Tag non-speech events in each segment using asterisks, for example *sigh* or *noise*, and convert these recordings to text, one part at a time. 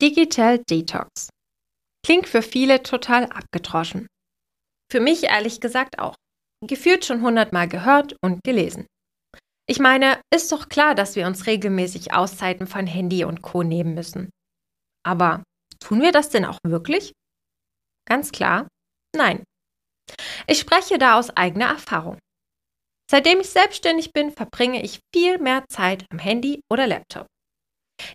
Digital Detox. Klingt für viele total abgedroschen. Für mich ehrlich gesagt auch. Gefühlt schon hundertmal gehört und gelesen. Ich meine, ist doch klar, dass wir uns regelmäßig Auszeiten von Handy und Co. nehmen müssen. Aber tun wir das denn auch wirklich? Ganz klar, nein. Ich spreche da aus eigener Erfahrung. Seitdem ich selbstständig bin, verbringe ich viel mehr Zeit am Handy oder Laptop.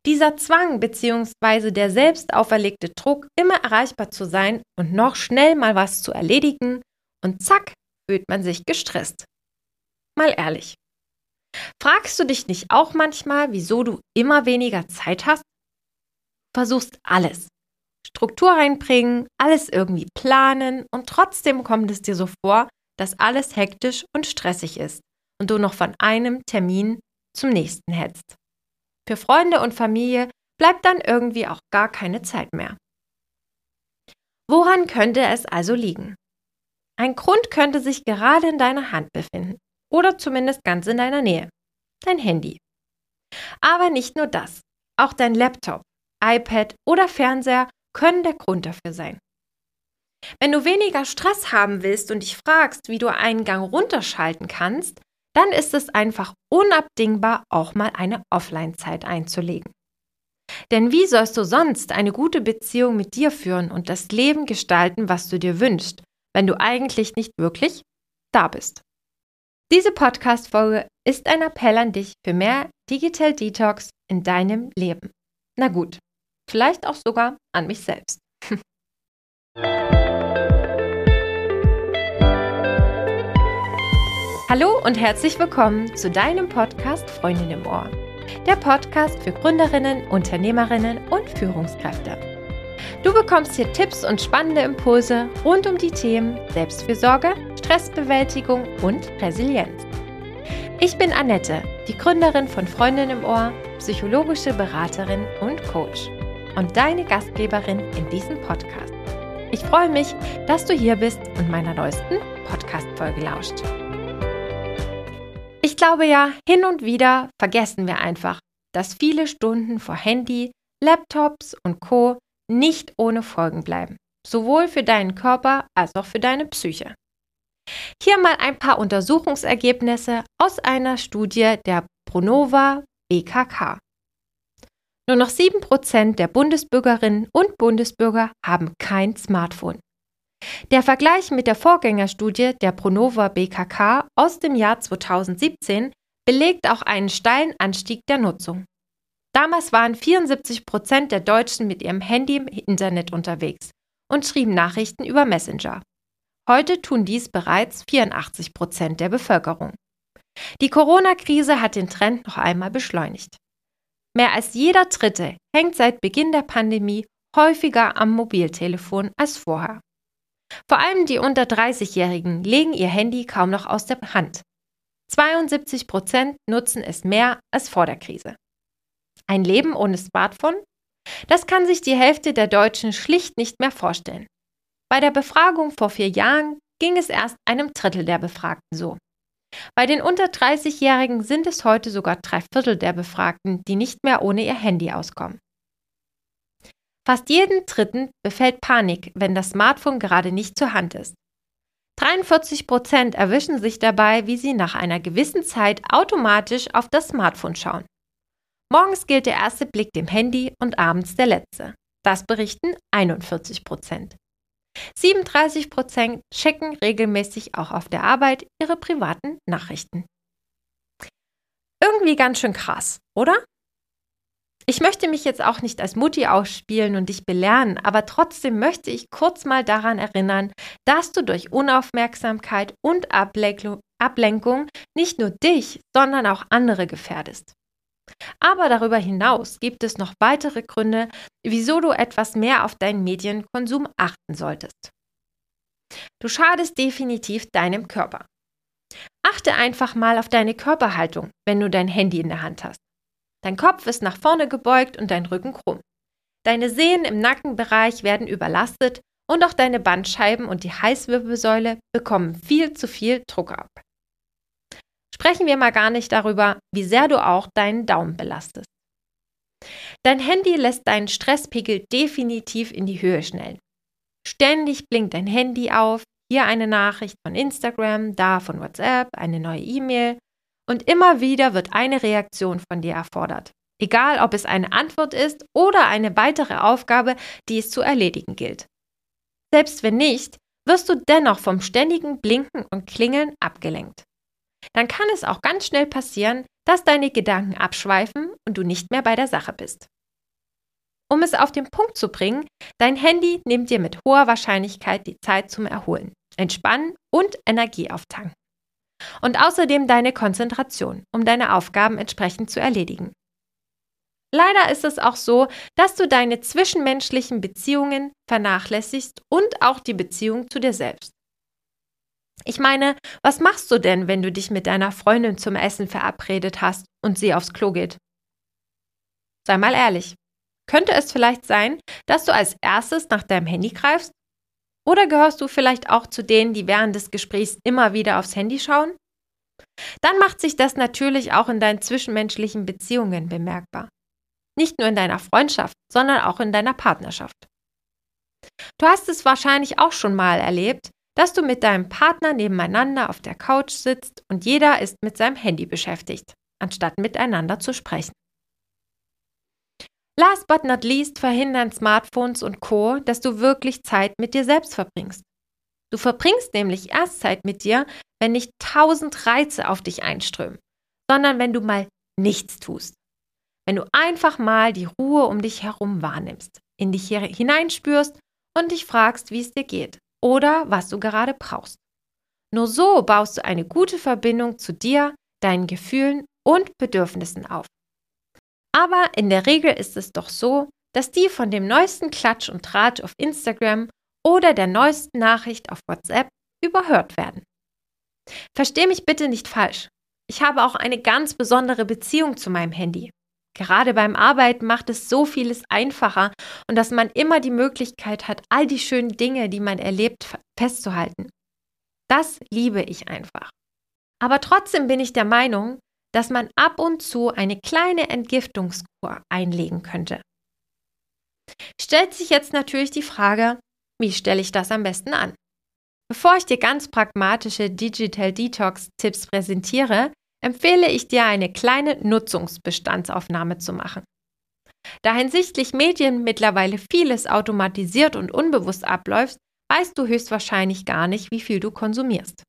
Dieser Zwang bzw. der selbst auferlegte Druck, immer erreichbar zu sein und noch schnell mal was zu erledigen, und zack, fühlt man sich gestresst. Mal ehrlich. Fragst du dich nicht auch manchmal, wieso du immer weniger Zeit hast? Versuchst alles. Struktur reinbringen, alles irgendwie planen und trotzdem kommt es dir so vor, dass alles hektisch und stressig ist und du noch von einem Termin zum nächsten hetzt. Für Freunde und Familie bleibt dann irgendwie auch gar keine Zeit mehr. Woran könnte es also liegen? Ein Grund könnte sich gerade in deiner Hand befinden oder zumindest ganz in deiner Nähe. Dein Handy. Aber nicht nur das. Auch dein Laptop, iPad oder Fernseher können der Grund dafür sein. Wenn du weniger Stress haben willst und dich fragst, wie du einen Gang runterschalten kannst, dann ist es einfach unabdingbar, auch mal eine Offline-Zeit einzulegen. Denn wie sollst du sonst eine gute Beziehung mit dir führen und das Leben gestalten, was du dir wünschst, wenn du eigentlich nicht wirklich da bist? Diese Podcast-Folge ist ein Appell an dich für mehr Digital Detox in deinem Leben. Na gut, vielleicht auch sogar an mich selbst. *laughs* Hallo und herzlich willkommen zu deinem Podcast Freundin im Ohr. Der Podcast für Gründerinnen, Unternehmerinnen und Führungskräfte. Du bekommst hier Tipps und spannende Impulse rund um die Themen Selbstfürsorge, Stressbewältigung und Resilienz. Ich bin Annette, die Gründerin von Freundin im Ohr, psychologische Beraterin und Coach und deine Gastgeberin in diesem Podcast. Ich freue mich, dass du hier bist und meiner neuesten Podcast-Folge lauscht. Ich glaube ja, hin und wieder vergessen wir einfach, dass viele Stunden vor Handy, Laptops und Co. nicht ohne Folgen bleiben, sowohl für deinen Körper als auch für deine Psyche. Hier mal ein paar Untersuchungsergebnisse aus einer Studie der Pronova BKK. Nur noch 7% der Bundesbürgerinnen und Bundesbürger haben kein Smartphone. Der Vergleich mit der Vorgängerstudie der Pronova BKK aus dem Jahr 2017 belegt auch einen steilen Anstieg der Nutzung. Damals waren 74 Prozent der Deutschen mit ihrem Handy im Internet unterwegs und schrieben Nachrichten über Messenger. Heute tun dies bereits 84 Prozent der Bevölkerung. Die Corona-Krise hat den Trend noch einmal beschleunigt. Mehr als jeder Dritte hängt seit Beginn der Pandemie häufiger am Mobiltelefon als vorher. Vor allem die unter 30-Jährigen legen ihr Handy kaum noch aus der Hand. 72 Prozent nutzen es mehr als vor der Krise. Ein Leben ohne Smartphone? Das kann sich die Hälfte der Deutschen schlicht nicht mehr vorstellen. Bei der Befragung vor vier Jahren ging es erst einem Drittel der Befragten so. Bei den unter 30-Jährigen sind es heute sogar drei Viertel der Befragten, die nicht mehr ohne ihr Handy auskommen. Fast jeden Dritten befällt Panik, wenn das Smartphone gerade nicht zur Hand ist. 43 Prozent erwischen sich dabei, wie sie nach einer gewissen Zeit automatisch auf das Smartphone schauen. Morgens gilt der erste Blick dem Handy und abends der letzte. Das berichten 41 Prozent. 37 Prozent checken regelmäßig auch auf der Arbeit ihre privaten Nachrichten. Irgendwie ganz schön krass, oder? Ich möchte mich jetzt auch nicht als Mutti ausspielen und dich belehren, aber trotzdem möchte ich kurz mal daran erinnern, dass du durch Unaufmerksamkeit und Ablenkung nicht nur dich, sondern auch andere gefährdest. Aber darüber hinaus gibt es noch weitere Gründe, wieso du etwas mehr auf deinen Medienkonsum achten solltest. Du schadest definitiv deinem Körper. Achte einfach mal auf deine Körperhaltung, wenn du dein Handy in der Hand hast. Dein Kopf ist nach vorne gebeugt und dein Rücken krumm. Deine Sehnen im Nackenbereich werden überlastet und auch deine Bandscheiben und die Heißwirbelsäule bekommen viel zu viel Druck ab. Sprechen wir mal gar nicht darüber, wie sehr du auch deinen Daumen belastest. Dein Handy lässt deinen Stresspegel definitiv in die Höhe schnellen. Ständig blinkt dein Handy auf, hier eine Nachricht von Instagram, da von WhatsApp, eine neue E-Mail und immer wieder wird eine Reaktion von dir erfordert. Egal, ob es eine Antwort ist oder eine weitere Aufgabe, die es zu erledigen gilt. Selbst wenn nicht, wirst du dennoch vom ständigen Blinken und Klingeln abgelenkt. Dann kann es auch ganz schnell passieren, dass deine Gedanken abschweifen und du nicht mehr bei der Sache bist. Um es auf den Punkt zu bringen, dein Handy nimmt dir mit hoher Wahrscheinlichkeit die Zeit zum Erholen, Entspannen und Energie auftanken. Und außerdem deine Konzentration, um deine Aufgaben entsprechend zu erledigen. Leider ist es auch so, dass du deine zwischenmenschlichen Beziehungen vernachlässigst und auch die Beziehung zu dir selbst. Ich meine, was machst du denn, wenn du dich mit deiner Freundin zum Essen verabredet hast und sie aufs Klo geht? Sei mal ehrlich. Könnte es vielleicht sein, dass du als erstes nach deinem Handy greifst? Oder gehörst du vielleicht auch zu denen, die während des Gesprächs immer wieder aufs Handy schauen? Dann macht sich das natürlich auch in deinen zwischenmenschlichen Beziehungen bemerkbar. Nicht nur in deiner Freundschaft, sondern auch in deiner Partnerschaft. Du hast es wahrscheinlich auch schon mal erlebt, dass du mit deinem Partner nebeneinander auf der Couch sitzt und jeder ist mit seinem Handy beschäftigt, anstatt miteinander zu sprechen. Last but not least verhindern Smartphones und Co, dass du wirklich Zeit mit dir selbst verbringst. Du verbringst nämlich erst Zeit mit dir, wenn nicht tausend Reize auf dich einströmen, sondern wenn du mal nichts tust. Wenn du einfach mal die Ruhe um dich herum wahrnimmst, in dich hineinspürst und dich fragst, wie es dir geht oder was du gerade brauchst. Nur so baust du eine gute Verbindung zu dir, deinen Gefühlen und Bedürfnissen auf. Aber in der Regel ist es doch so, dass die von dem neuesten Klatsch und Draht auf Instagram oder der neuesten Nachricht auf WhatsApp überhört werden. Versteh mich bitte nicht falsch. Ich habe auch eine ganz besondere Beziehung zu meinem Handy. Gerade beim Arbeiten macht es so vieles einfacher und dass man immer die Möglichkeit hat, all die schönen Dinge, die man erlebt, festzuhalten. Das liebe ich einfach. Aber trotzdem bin ich der Meinung, dass man ab und zu eine kleine Entgiftungskur einlegen könnte. Stellt sich jetzt natürlich die Frage, wie stelle ich das am besten an? Bevor ich dir ganz pragmatische Digital Detox Tipps präsentiere, empfehle ich dir eine kleine Nutzungsbestandsaufnahme zu machen. Da hinsichtlich Medien mittlerweile vieles automatisiert und unbewusst abläuft, weißt du höchstwahrscheinlich gar nicht, wie viel du konsumierst.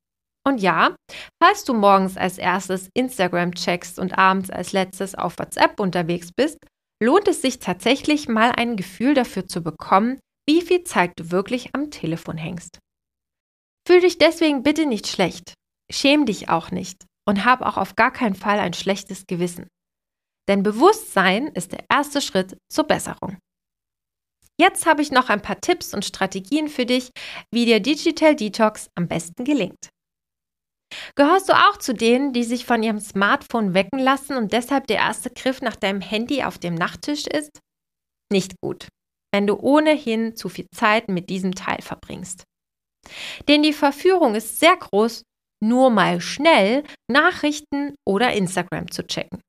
Und ja, falls du morgens als erstes Instagram checkst und abends als letztes auf WhatsApp unterwegs bist, lohnt es sich tatsächlich mal ein Gefühl dafür zu bekommen, wie viel Zeit du wirklich am Telefon hängst. Fühl dich deswegen bitte nicht schlecht. Schäm dich auch nicht und hab auch auf gar keinen Fall ein schlechtes Gewissen. Denn Bewusstsein ist der erste Schritt zur Besserung. Jetzt habe ich noch ein paar Tipps und Strategien für dich, wie dir Digital Detox am besten gelingt. Gehörst du auch zu denen, die sich von ihrem Smartphone wecken lassen und deshalb der erste Griff nach deinem Handy auf dem Nachttisch ist? Nicht gut, wenn du ohnehin zu viel Zeit mit diesem Teil verbringst. Denn die Verführung ist sehr groß nur mal schnell Nachrichten oder Instagram zu checken.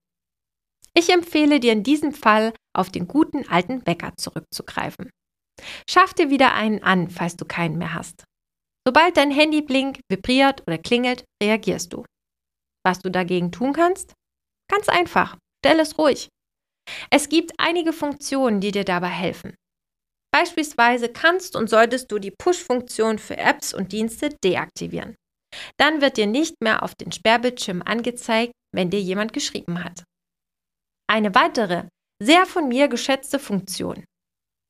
Ich empfehle dir in diesem Fall, auf den guten alten Wecker zurückzugreifen. Schaff dir wieder einen an, falls du keinen mehr hast. Sobald dein Handy blinkt, vibriert oder klingelt, reagierst du. Was du dagegen tun kannst? Ganz einfach, stell es ruhig. Es gibt einige Funktionen, die dir dabei helfen. Beispielsweise kannst und solltest du die Push-Funktion für Apps und Dienste deaktivieren. Dann wird dir nicht mehr auf den Sperrbildschirm angezeigt, wenn dir jemand geschrieben hat. Eine weitere, sehr von mir geschätzte Funktion.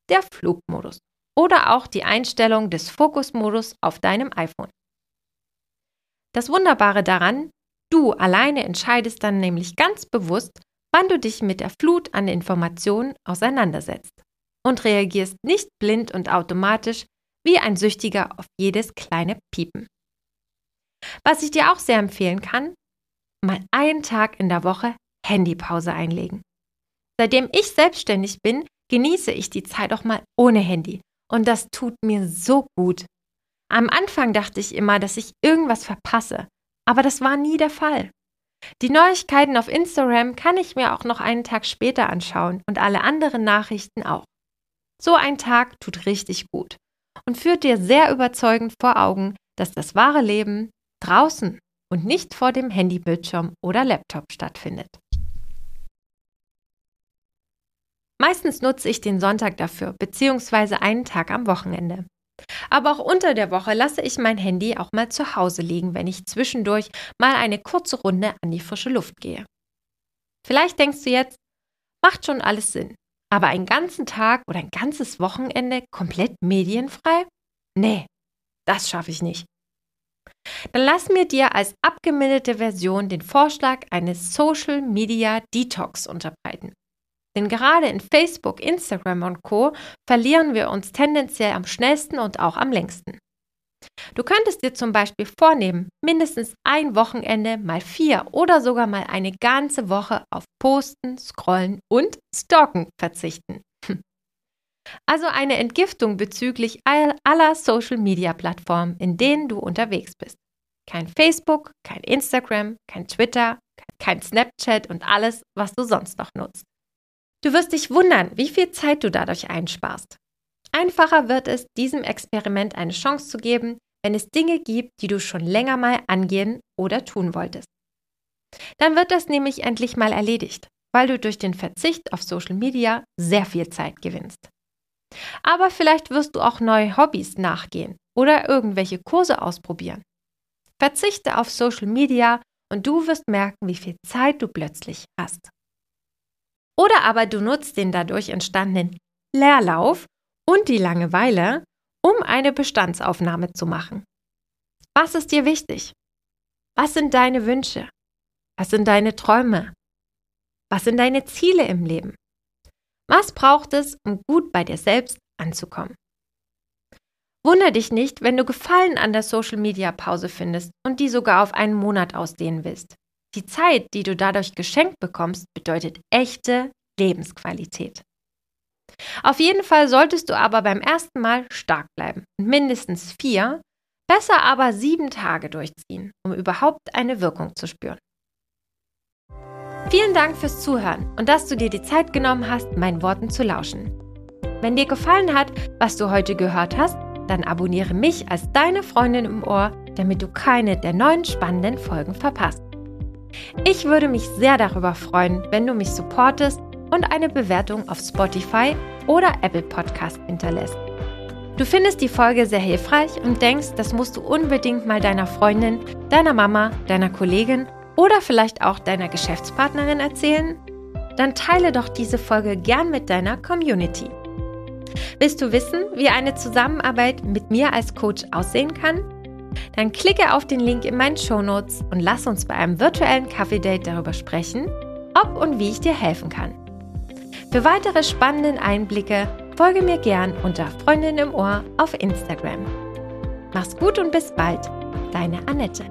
Der Flugmodus oder auch die Einstellung des Fokusmodus auf deinem iPhone. Das Wunderbare daran, du alleine entscheidest dann nämlich ganz bewusst, wann du dich mit der Flut an Informationen auseinandersetzt und reagierst nicht blind und automatisch wie ein Süchtiger auf jedes kleine Piepen. Was ich dir auch sehr empfehlen kann, mal einen Tag in der Woche Handypause einlegen. Seitdem ich selbstständig bin, genieße ich die Zeit auch mal ohne Handy. Und das tut mir so gut. Am Anfang dachte ich immer, dass ich irgendwas verpasse, aber das war nie der Fall. Die Neuigkeiten auf Instagram kann ich mir auch noch einen Tag später anschauen und alle anderen Nachrichten auch. So ein Tag tut richtig gut und führt dir sehr überzeugend vor Augen, dass das wahre Leben draußen und nicht vor dem Handybildschirm oder Laptop stattfindet. Meistens nutze ich den Sonntag dafür, beziehungsweise einen Tag am Wochenende. Aber auch unter der Woche lasse ich mein Handy auch mal zu Hause liegen, wenn ich zwischendurch mal eine kurze Runde an die frische Luft gehe. Vielleicht denkst du jetzt, macht schon alles Sinn. Aber einen ganzen Tag oder ein ganzes Wochenende komplett medienfrei? Nee, das schaffe ich nicht. Dann lass mir dir als abgemilderte Version den Vorschlag eines Social Media Detox unterbreiten. Denn gerade in Facebook, Instagram und Co verlieren wir uns tendenziell am schnellsten und auch am längsten. Du könntest dir zum Beispiel vornehmen, mindestens ein Wochenende mal vier oder sogar mal eine ganze Woche auf Posten, Scrollen und Stalken verzichten. Also eine Entgiftung bezüglich aller Social-Media-Plattformen, in denen du unterwegs bist. Kein Facebook, kein Instagram, kein Twitter, kein Snapchat und alles, was du sonst noch nutzt. Du wirst dich wundern, wie viel Zeit du dadurch einsparst. Einfacher wird es, diesem Experiment eine Chance zu geben, wenn es Dinge gibt, die du schon länger mal angehen oder tun wolltest. Dann wird das nämlich endlich mal erledigt, weil du durch den Verzicht auf Social Media sehr viel Zeit gewinnst. Aber vielleicht wirst du auch neue Hobbys nachgehen oder irgendwelche Kurse ausprobieren. Verzichte auf Social Media und du wirst merken, wie viel Zeit du plötzlich hast. Oder aber du nutzt den dadurch entstandenen Leerlauf und die Langeweile, um eine Bestandsaufnahme zu machen. Was ist dir wichtig? Was sind deine Wünsche? Was sind deine Träume? Was sind deine Ziele im Leben? Was braucht es, um gut bei dir selbst anzukommen? Wunder dich nicht, wenn du Gefallen an der Social Media Pause findest und die sogar auf einen Monat ausdehnen willst. Die Zeit, die du dadurch geschenkt bekommst, bedeutet echte Lebensqualität. Auf jeden Fall solltest du aber beim ersten Mal stark bleiben und mindestens vier, besser aber sieben Tage durchziehen, um überhaupt eine Wirkung zu spüren. Vielen Dank fürs Zuhören und dass du dir die Zeit genommen hast, meinen Worten zu lauschen. Wenn dir gefallen hat, was du heute gehört hast, dann abonniere mich als deine Freundin im Ohr, damit du keine der neuen spannenden Folgen verpasst. Ich würde mich sehr darüber freuen, wenn du mich supportest und eine Bewertung auf Spotify oder Apple Podcast hinterlässt. Du findest die Folge sehr hilfreich und denkst, das musst du unbedingt mal deiner Freundin, deiner Mama, deiner Kollegin oder vielleicht auch deiner Geschäftspartnerin erzählen? Dann teile doch diese Folge gern mit deiner Community. Willst du wissen, wie eine Zusammenarbeit mit mir als Coach aussehen kann? Dann klicke auf den Link in meinen Shownotes und lass uns bei einem virtuellen Kaffee-Date darüber sprechen, ob und wie ich dir helfen kann. Für weitere spannende Einblicke folge mir gern unter Freundin im Ohr auf Instagram. Mach's gut und bis bald, deine Annette.